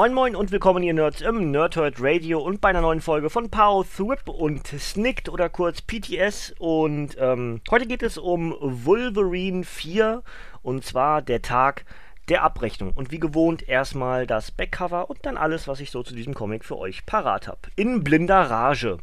Moin Moin und willkommen ihr Nerds im Nerdhurt Radio und bei einer neuen Folge von Pow, Thwip und Snicked oder kurz PTS und ähm, heute geht es um Wolverine 4 und zwar der Tag der Abrechnung und wie gewohnt erstmal das Backcover und dann alles, was ich so zu diesem Comic für euch parat habe. In blinder Rage.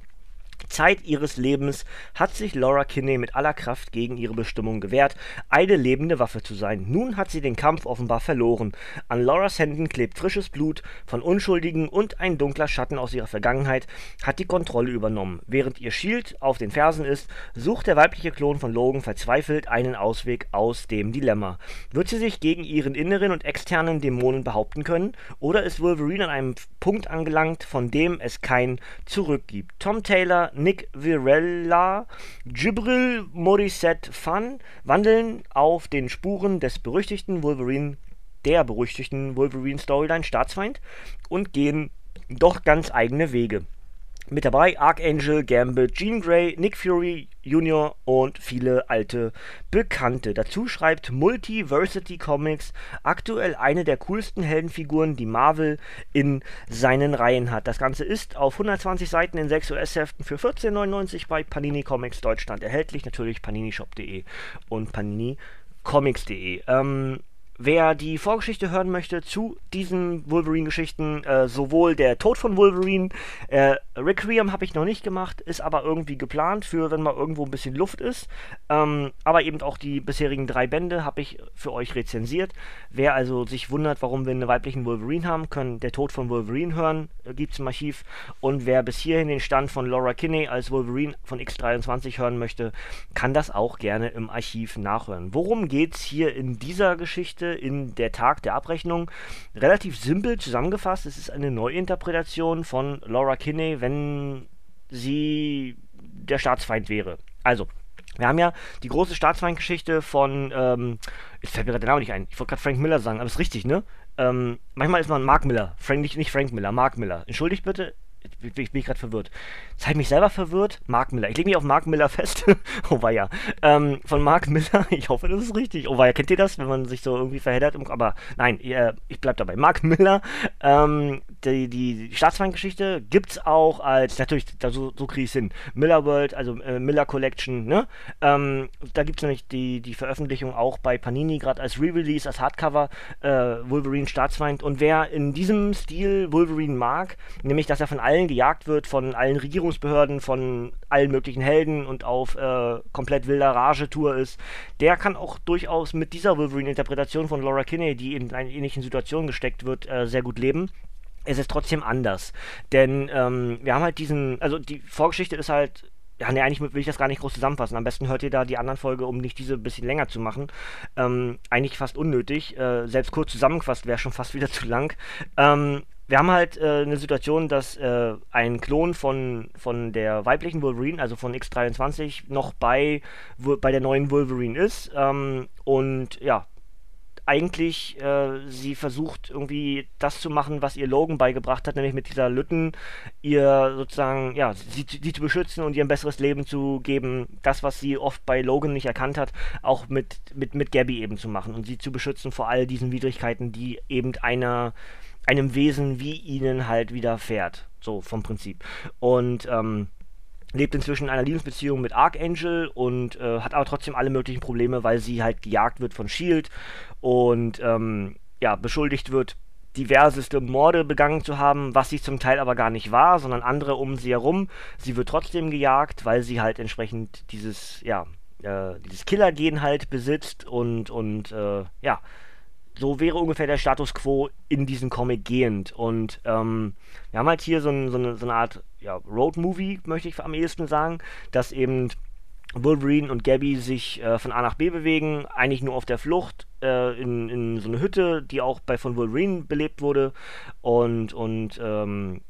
Zeit ihres Lebens hat sich Laura Kinney mit aller Kraft gegen ihre Bestimmung gewehrt, eine lebende Waffe zu sein. Nun hat sie den Kampf offenbar verloren. An Lauras Händen klebt frisches Blut von Unschuldigen und ein dunkler Schatten aus ihrer Vergangenheit hat die Kontrolle übernommen. Während ihr Shield auf den Fersen ist, sucht der weibliche Klon von Logan verzweifelt einen Ausweg aus dem Dilemma. Wird sie sich gegen ihren inneren und externen Dämonen behaupten können? Oder ist Wolverine an einem Punkt angelangt, von dem es kein Zurück gibt? Tom Taylor Nick Virella, Jibril Morissette Fan wandeln auf den Spuren des berüchtigten Wolverine, der berüchtigten Wolverine-Storyline Staatsfeind und gehen doch ganz eigene Wege. Mit dabei Archangel, Gambit, Jean Grey, Nick Fury Jr. und viele alte Bekannte. Dazu schreibt Multiversity Comics aktuell eine der coolsten Heldenfiguren, die Marvel in seinen Reihen hat. Das Ganze ist auf 120 Seiten in 6 US-Heften für 14,99 bei Panini Comics Deutschland erhältlich. Natürlich paninishop.de und paninicomics.de. Ähm, Wer die Vorgeschichte hören möchte zu diesen Wolverine-Geschichten, äh, sowohl der Tod von Wolverine, äh, Requiem habe ich noch nicht gemacht, ist aber irgendwie geplant für, wenn mal irgendwo ein bisschen Luft ist. Ähm, aber eben auch die bisherigen drei Bände habe ich für euch rezensiert. Wer also sich wundert, warum wir einen weiblichen Wolverine haben, können der Tod von Wolverine hören, äh, gibt es im Archiv. Und wer bis hierhin den Stand von Laura Kinney als Wolverine von X23 hören möchte, kann das auch gerne im Archiv nachhören. Worum geht es hier in dieser Geschichte? In der Tag der Abrechnung. Relativ simpel zusammengefasst, es ist eine Neuinterpretation von Laura Kinney, wenn sie der Staatsfeind wäre. Also, wir haben ja die große Staatsfeindgeschichte von, ähm, jetzt fällt mir gerade der Name nicht ein, ich wollte gerade Frank Miller sagen, aber ist richtig, ne? Ähm, manchmal ist man Mark Miller, Frank, nicht, nicht Frank Miller, Mark Miller. Entschuldigt bitte, ich bin gerade verwirrt. Ich mich selber verwirrt. Mark Miller. Ich lege mich auf Mark Miller fest. oh weia. Ähm, von Mark Miller. Ich hoffe, das ist richtig. Oh weia. Kennt ihr das, wenn man sich so irgendwie verheddert? Aber nein, äh, ich bleib dabei. Mark Miller. Ähm, die, die Staatsfeindgeschichte gibt es auch als, natürlich, da, so, so kriege ich es hin. Miller World, also äh, Miller Collection, ne? Ähm, da gibt es nämlich die, die Veröffentlichung auch bei Panini, gerade als Re-Release, als Hardcover, äh, Wolverine Staatsfeind. Und wer in diesem Stil Wolverine mag, nämlich, dass er von allen gejagt wird, von allen Regierungsbehörden, von allen möglichen Helden und auf äh, komplett wilder Rage-Tour ist, der kann auch durchaus mit dieser Wolverine-Interpretation von Laura Kinney, die in einer ähnlichen Situation gesteckt wird, äh, sehr gut leben es ist trotzdem anders. Denn ähm, wir haben halt diesen, also die Vorgeschichte ist halt ja, ne, eigentlich will ich das gar nicht groß zusammenfassen. Am besten hört ihr da die anderen Folge, um nicht diese ein bisschen länger zu machen. Ähm, eigentlich fast unnötig. Äh, selbst kurz zusammengefasst wäre schon fast wieder zu lang. Ähm, wir haben halt äh, eine Situation, dass äh, ein Klon von, von der weiblichen Wolverine, also von X23, noch bei, bei der neuen Wolverine ist. Ähm, und ja, eigentlich äh, sie versucht irgendwie das zu machen, was ihr Logan beigebracht hat, nämlich mit dieser Lütten ihr sozusagen, ja, sie, sie zu beschützen und ihr ein besseres Leben zu geben. Das, was sie oft bei Logan nicht erkannt hat, auch mit, mit, mit Gabby eben zu machen und sie zu beschützen vor all diesen Widrigkeiten, die eben einer, einem Wesen wie ihnen halt widerfährt. So vom Prinzip. Und, ähm, lebt inzwischen in einer Liebesbeziehung mit Archangel und äh, hat aber trotzdem alle möglichen Probleme, weil sie halt gejagt wird von Shield und ähm, ja, beschuldigt wird, diverseste Morde begangen zu haben, was sie zum Teil aber gar nicht war, sondern andere um sie herum. Sie wird trotzdem gejagt, weil sie halt entsprechend dieses, ja, äh, dieses Killer-Gen halt besitzt und, und äh, ja, so wäre ungefähr der Status quo in diesem Comic gehend. Und ähm, wir haben halt hier so, ein, so, eine, so eine, Art ja, Road-Movie, möchte ich am ehesten sagen, dass eben Wolverine und Gabby sich äh, von A nach B bewegen, eigentlich nur auf der Flucht, äh, in, in so eine Hütte, die auch bei von Wolverine belebt wurde. Und, und ähm,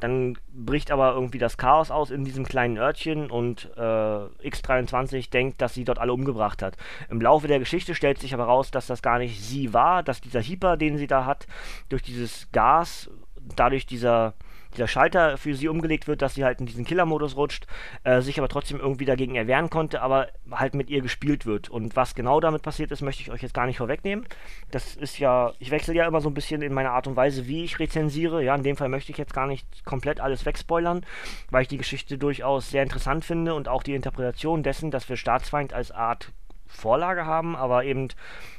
dann bricht aber irgendwie das Chaos aus in diesem kleinen Örtchen und äh, X23 denkt, dass sie dort alle umgebracht hat. Im Laufe der Geschichte stellt sich aber raus, dass das gar nicht sie war, dass dieser Hyper, den sie da hat, durch dieses Gas, dadurch dieser dieser Schalter für sie umgelegt wird, dass sie halt in diesen Killer-Modus rutscht, äh, sich aber trotzdem irgendwie dagegen erwehren konnte, aber halt mit ihr gespielt wird. Und was genau damit passiert ist, möchte ich euch jetzt gar nicht vorwegnehmen. Das ist ja, ich wechsle ja immer so ein bisschen in meiner Art und Weise, wie ich rezensiere. Ja, in dem Fall möchte ich jetzt gar nicht komplett alles wegspoilern, weil ich die Geschichte durchaus sehr interessant finde und auch die Interpretation dessen, dass wir Staatsfeind als Art Vorlage haben, aber eben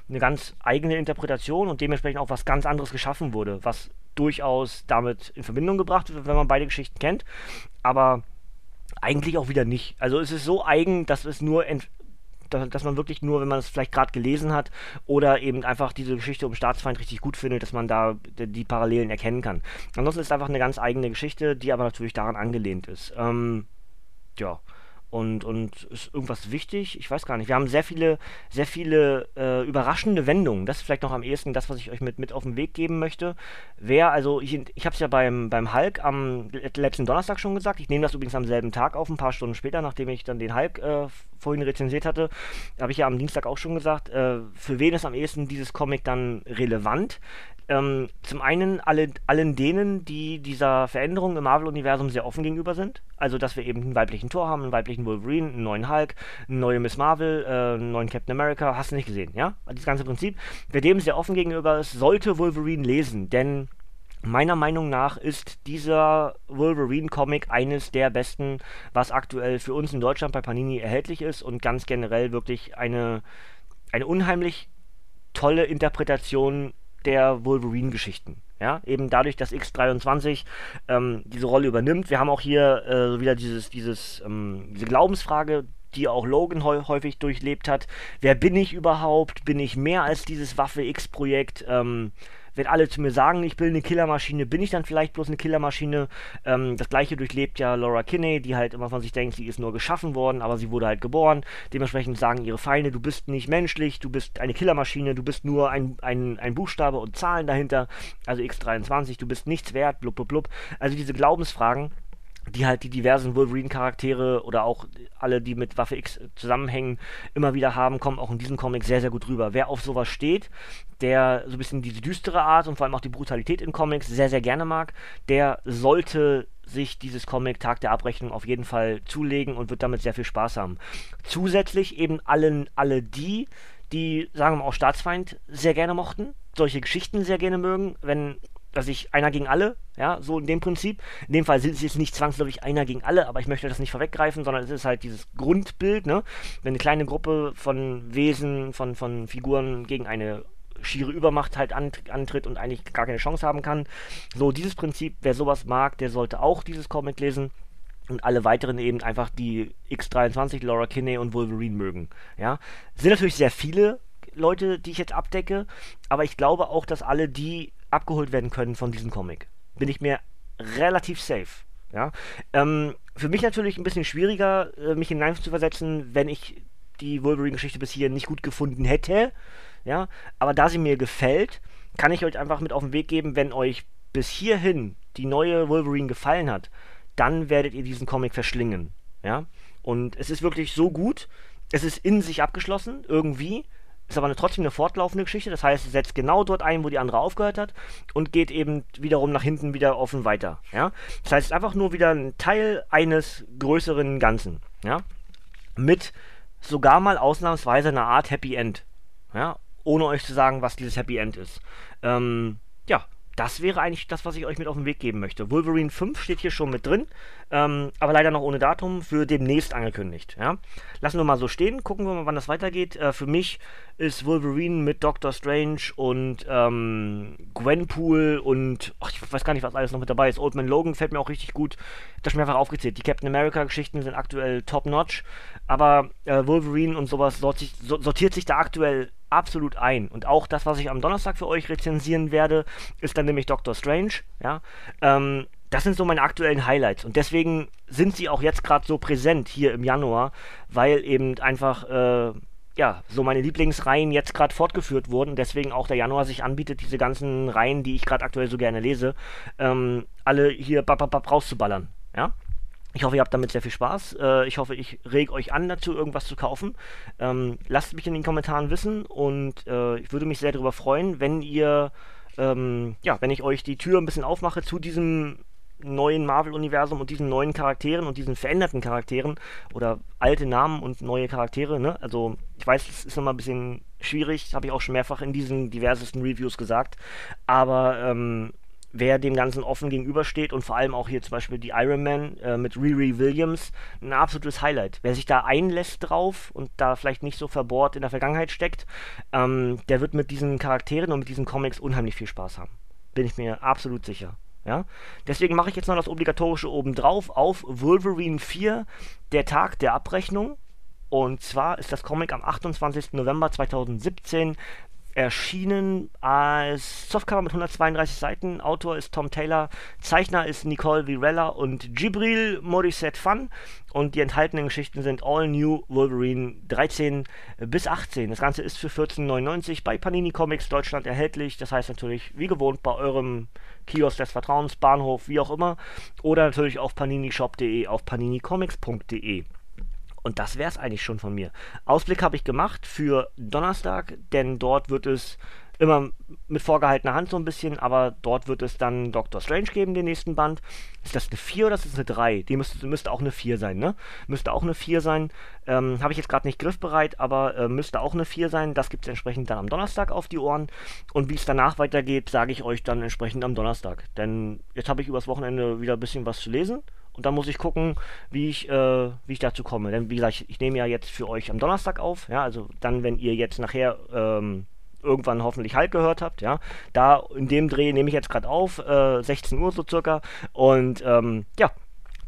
eine ganz eigene Interpretation und dementsprechend auch was ganz anderes geschaffen wurde, was durchaus damit in Verbindung gebracht wird, wenn man beide Geschichten kennt, aber eigentlich auch wieder nicht. Also es ist so eigen, dass es nur dass man wirklich nur, wenn man es vielleicht gerade gelesen hat oder eben einfach diese Geschichte um Staatsfeind richtig gut findet, dass man da die Parallelen erkennen kann. Ansonsten ist es einfach eine ganz eigene Geschichte, die aber natürlich daran angelehnt ist. Ähm, ja und, und ist irgendwas wichtig? Ich weiß gar nicht. Wir haben sehr viele, sehr viele äh, überraschende Wendungen. Das ist vielleicht noch am ehesten das, was ich euch mit, mit auf den Weg geben möchte. Wer, also ich, ich habe es ja beim, beim Hulk am letzten Donnerstag schon gesagt. Ich nehme das übrigens am selben Tag auf, ein paar Stunden später, nachdem ich dann den Hulk äh, vorhin rezensiert hatte. Habe ich ja am Dienstag auch schon gesagt. Äh, für wen ist am ehesten dieses Comic dann relevant? Ähm, zum einen alle, allen denen, die dieser Veränderung im Marvel-Universum sehr offen gegenüber sind. Also, dass wir eben einen weiblichen Thor haben, einen weiblichen Wolverine, einen neuen Hulk, eine neue Miss Marvel, äh, einen neuen Captain America. Hast du nicht gesehen, ja? Das ganze Prinzip. Wer dem sehr offen gegenüber ist, sollte Wolverine lesen, denn Meiner Meinung nach ist dieser Wolverine-Comic eines der besten, was aktuell für uns in Deutschland bei Panini erhältlich ist und ganz generell wirklich eine, eine unheimlich tolle Interpretation der Wolverine-Geschichten. Ja, eben dadurch, dass X23 ähm, diese Rolle übernimmt. Wir haben auch hier äh, wieder dieses, dieses, ähm, diese Glaubensfrage, die auch Logan häufig durchlebt hat. Wer bin ich überhaupt? Bin ich mehr als dieses Waffe X-Projekt? Ähm, wenn alle zu mir sagen, ich bin eine Killermaschine, bin ich dann vielleicht bloß eine Killermaschine. Ähm, das gleiche durchlebt ja Laura Kinney, die halt immer von sich denkt, sie ist nur geschaffen worden, aber sie wurde halt geboren. Dementsprechend sagen ihre Feinde, du bist nicht menschlich, du bist eine Killermaschine, du bist nur ein, ein, ein Buchstabe und Zahlen dahinter. Also X23, du bist nichts wert, blub blub blub. Also diese Glaubensfragen die halt die diversen Wolverine-Charaktere oder auch alle, die mit Waffe X zusammenhängen, immer wieder haben, kommen auch in diesem Comic sehr, sehr gut rüber. Wer auf sowas steht, der so ein bisschen diese düstere Art und vor allem auch die Brutalität in Comics sehr, sehr gerne mag, der sollte sich dieses Comic Tag der Abrechnung auf jeden Fall zulegen und wird damit sehr viel Spaß haben. Zusätzlich eben allen, alle die, die, sagen wir mal, auch Staatsfeind sehr gerne mochten, solche Geschichten sehr gerne mögen, wenn dass ich einer gegen alle, ja, so in dem Prinzip. In dem Fall sind es jetzt nicht zwangsläufig einer gegen alle, aber ich möchte das nicht vorweggreifen, sondern es ist halt dieses Grundbild, ne? Wenn eine kleine Gruppe von Wesen, von, von Figuren gegen eine schiere Übermacht halt antritt und eigentlich gar keine Chance haben kann. So, dieses Prinzip, wer sowas mag, der sollte auch dieses Comic lesen und alle weiteren eben einfach die X23, Laura Kinney und Wolverine mögen. Ja, sind natürlich sehr viele Leute, die ich jetzt abdecke, aber ich glaube auch, dass alle die abgeholt werden können von diesem Comic. Bin ich mir relativ safe. Ja? Ähm, für mich natürlich ein bisschen schwieriger, äh, mich hinein zu versetzen, wenn ich die Wolverine-Geschichte bis hier nicht gut gefunden hätte. Ja, aber da sie mir gefällt, kann ich euch einfach mit auf den Weg geben, wenn euch bis hierhin die neue Wolverine gefallen hat, dann werdet ihr diesen Comic verschlingen. Ja, und es ist wirklich so gut. Es ist in sich abgeschlossen, irgendwie ist aber eine, trotzdem eine fortlaufende Geschichte. Das heißt, es setzt genau dort ein, wo die andere aufgehört hat und geht eben wiederum nach hinten wieder offen weiter. Ja? Das heißt, es ist einfach nur wieder ein Teil eines größeren Ganzen. Ja? Mit sogar mal ausnahmsweise einer Art Happy End. Ja? Ohne euch zu sagen, was dieses Happy End ist. Ähm, ja, das wäre eigentlich das, was ich euch mit auf den Weg geben möchte. Wolverine 5 steht hier schon mit drin, ähm, aber leider noch ohne Datum, für demnächst angekündigt. Ja? Lassen wir mal so stehen, gucken wir mal, wann das weitergeht. Äh, für mich ist Wolverine mit Doctor Strange und ähm, Gwenpool und ach, ich weiß gar nicht, was alles noch mit dabei ist. Old Man Logan fällt mir auch richtig gut. Das ist mir einfach aufgezählt. Die Captain America-Geschichten sind aktuell top-notch, aber äh, Wolverine und sowas sortiert sich da aktuell absolut ein. Und auch das, was ich am Donnerstag für euch rezensieren werde, ist dann nämlich Doctor Strange. Ja, ähm, das sind so meine aktuellen Highlights. Und deswegen sind sie auch jetzt gerade so präsent hier im Januar, weil eben einfach äh, ja, so meine Lieblingsreihen jetzt gerade fortgeführt wurden, deswegen auch der Januar sich anbietet, diese ganzen Reihen, die ich gerade aktuell so gerne lese, ähm, alle hier bap, bap, bap, rauszuballern. Ja? Ich hoffe, ihr habt damit sehr viel Spaß. Äh, ich hoffe, ich reg euch an dazu, irgendwas zu kaufen. Ähm, lasst mich in den Kommentaren wissen und äh, ich würde mich sehr darüber freuen, wenn ihr, ähm, ja, wenn ich euch die Tür ein bisschen aufmache zu diesem neuen Marvel-Universum und diesen neuen Charakteren und diesen veränderten Charakteren oder alte Namen und neue Charaktere. Ne? Also ich weiß, es ist nochmal ein bisschen schwierig, habe ich auch schon mehrfach in diesen diversesten Reviews gesagt. Aber ähm, wer dem Ganzen offen gegenübersteht und vor allem auch hier zum Beispiel die Iron Man äh, mit Riri Williams, ein absolutes Highlight. Wer sich da einlässt drauf und da vielleicht nicht so verbohrt in der Vergangenheit steckt, ähm, der wird mit diesen Charakteren und mit diesen Comics unheimlich viel Spaß haben. Bin ich mir absolut sicher. Ja? Deswegen mache ich jetzt noch das Obligatorische obendrauf auf Wolverine 4, der Tag der Abrechnung. Und zwar ist das Comic am 28. November 2017 erschienen als Softcover mit 132 Seiten. Autor ist Tom Taylor, Zeichner ist Nicole Virella und Gibril Morissette Fun. Und die enthaltenen Geschichten sind All New Wolverine 13 bis 18. Das Ganze ist für 14,99 bei Panini Comics Deutschland erhältlich. Das heißt natürlich, wie gewohnt, bei eurem Kiosk des Vertrauens, Bahnhof, wie auch immer. Oder natürlich auf paninishop.de, auf paninicomics.de. Und das wäre es eigentlich schon von mir. Ausblick habe ich gemacht für Donnerstag, denn dort wird es immer mit vorgehaltener Hand so ein bisschen, aber dort wird es dann Doctor Strange geben, den nächsten Band. Ist das eine 4 oder ist das eine 3? Die müsste, müsste auch eine 4 sein, ne? Müsste auch eine 4 sein. Ähm, Habe ich jetzt gerade nicht griffbereit, aber äh, müsste auch eine 4 sein. Das gibt es entsprechend dann am Donnerstag auf die Ohren. Und wie es danach weitergeht, sage ich euch dann entsprechend am Donnerstag. Denn jetzt habe ich übers Wochenende wieder ein bisschen was zu lesen. Und dann muss ich gucken, wie ich, äh, wie ich dazu komme. Denn wie gesagt, ich nehme ja jetzt für euch am Donnerstag auf. Ja, also dann, wenn ihr jetzt nachher ähm, irgendwann hoffentlich halt gehört habt, ja. Da in dem Dreh nehme ich jetzt gerade auf, äh, 16 Uhr so circa. Und ähm, ja,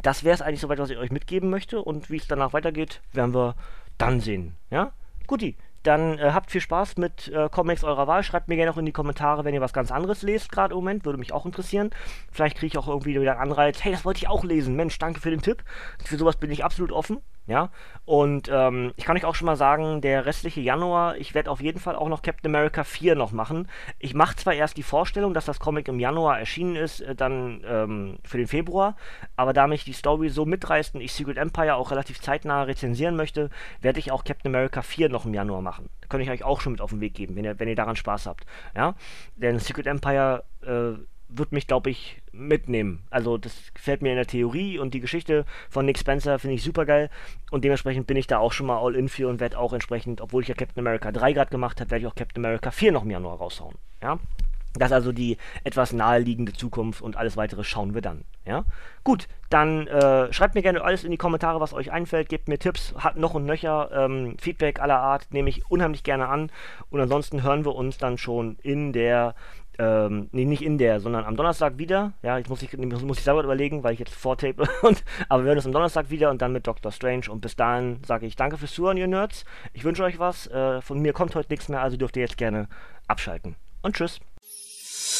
das wäre es eigentlich soweit, was ich euch mitgeben möchte. Und wie es danach weitergeht, werden wir dann sehen. Ja, guti. Dann äh, habt viel Spaß mit äh, Comics eurer Wahl. Schreibt mir gerne auch in die Kommentare, wenn ihr was ganz anderes lest, gerade im Moment. Würde mich auch interessieren. Vielleicht kriege ich auch irgendwie wieder einen Anreiz. Hey, das wollte ich auch lesen. Mensch, danke für den Tipp. Für sowas bin ich absolut offen. Ja, und ähm, ich kann euch auch schon mal sagen, der restliche Januar, ich werde auf jeden Fall auch noch Captain America 4 noch machen. Ich mache zwar erst die Vorstellung, dass das Comic im Januar erschienen ist, äh, dann ähm, für den Februar, aber da mich die Story so mitreißt und ich Secret Empire auch relativ zeitnah rezensieren möchte, werde ich auch Captain America 4 noch im Januar machen. Da könnte ich euch auch schon mit auf den Weg geben, wenn ihr, wenn ihr daran Spaß habt. Ja, denn Secret Empire äh, wird mich, glaube ich, mitnehmen. Also das gefällt mir in der Theorie und die Geschichte von Nick Spencer finde ich super geil und dementsprechend bin ich da auch schon mal all in für und werde auch entsprechend, obwohl ich ja Captain America 3 gerade gemacht habe, werde ich auch Captain America 4 noch im Januar raushauen. Ja. Das ist also die etwas naheliegende Zukunft und alles weitere schauen wir dann. Ja? Gut, dann äh, schreibt mir gerne alles in die Kommentare, was euch einfällt, gebt mir Tipps, hat noch und nöcher, ähm, Feedback aller Art, nehme ich unheimlich gerne an. Und ansonsten hören wir uns dann schon in der ähm, nee, nicht in der, sondern am Donnerstag wieder. Ja, jetzt muss ich, muss ich selber überlegen, weil ich jetzt vortape. Und, aber wir hören uns am Donnerstag wieder und dann mit Doctor Strange. Und bis dahin sage ich danke fürs Zuhören, ihr Nerds. Ich wünsche euch was. Äh, von mir kommt heute nichts mehr, also dürft ihr jetzt gerne abschalten. Und tschüss.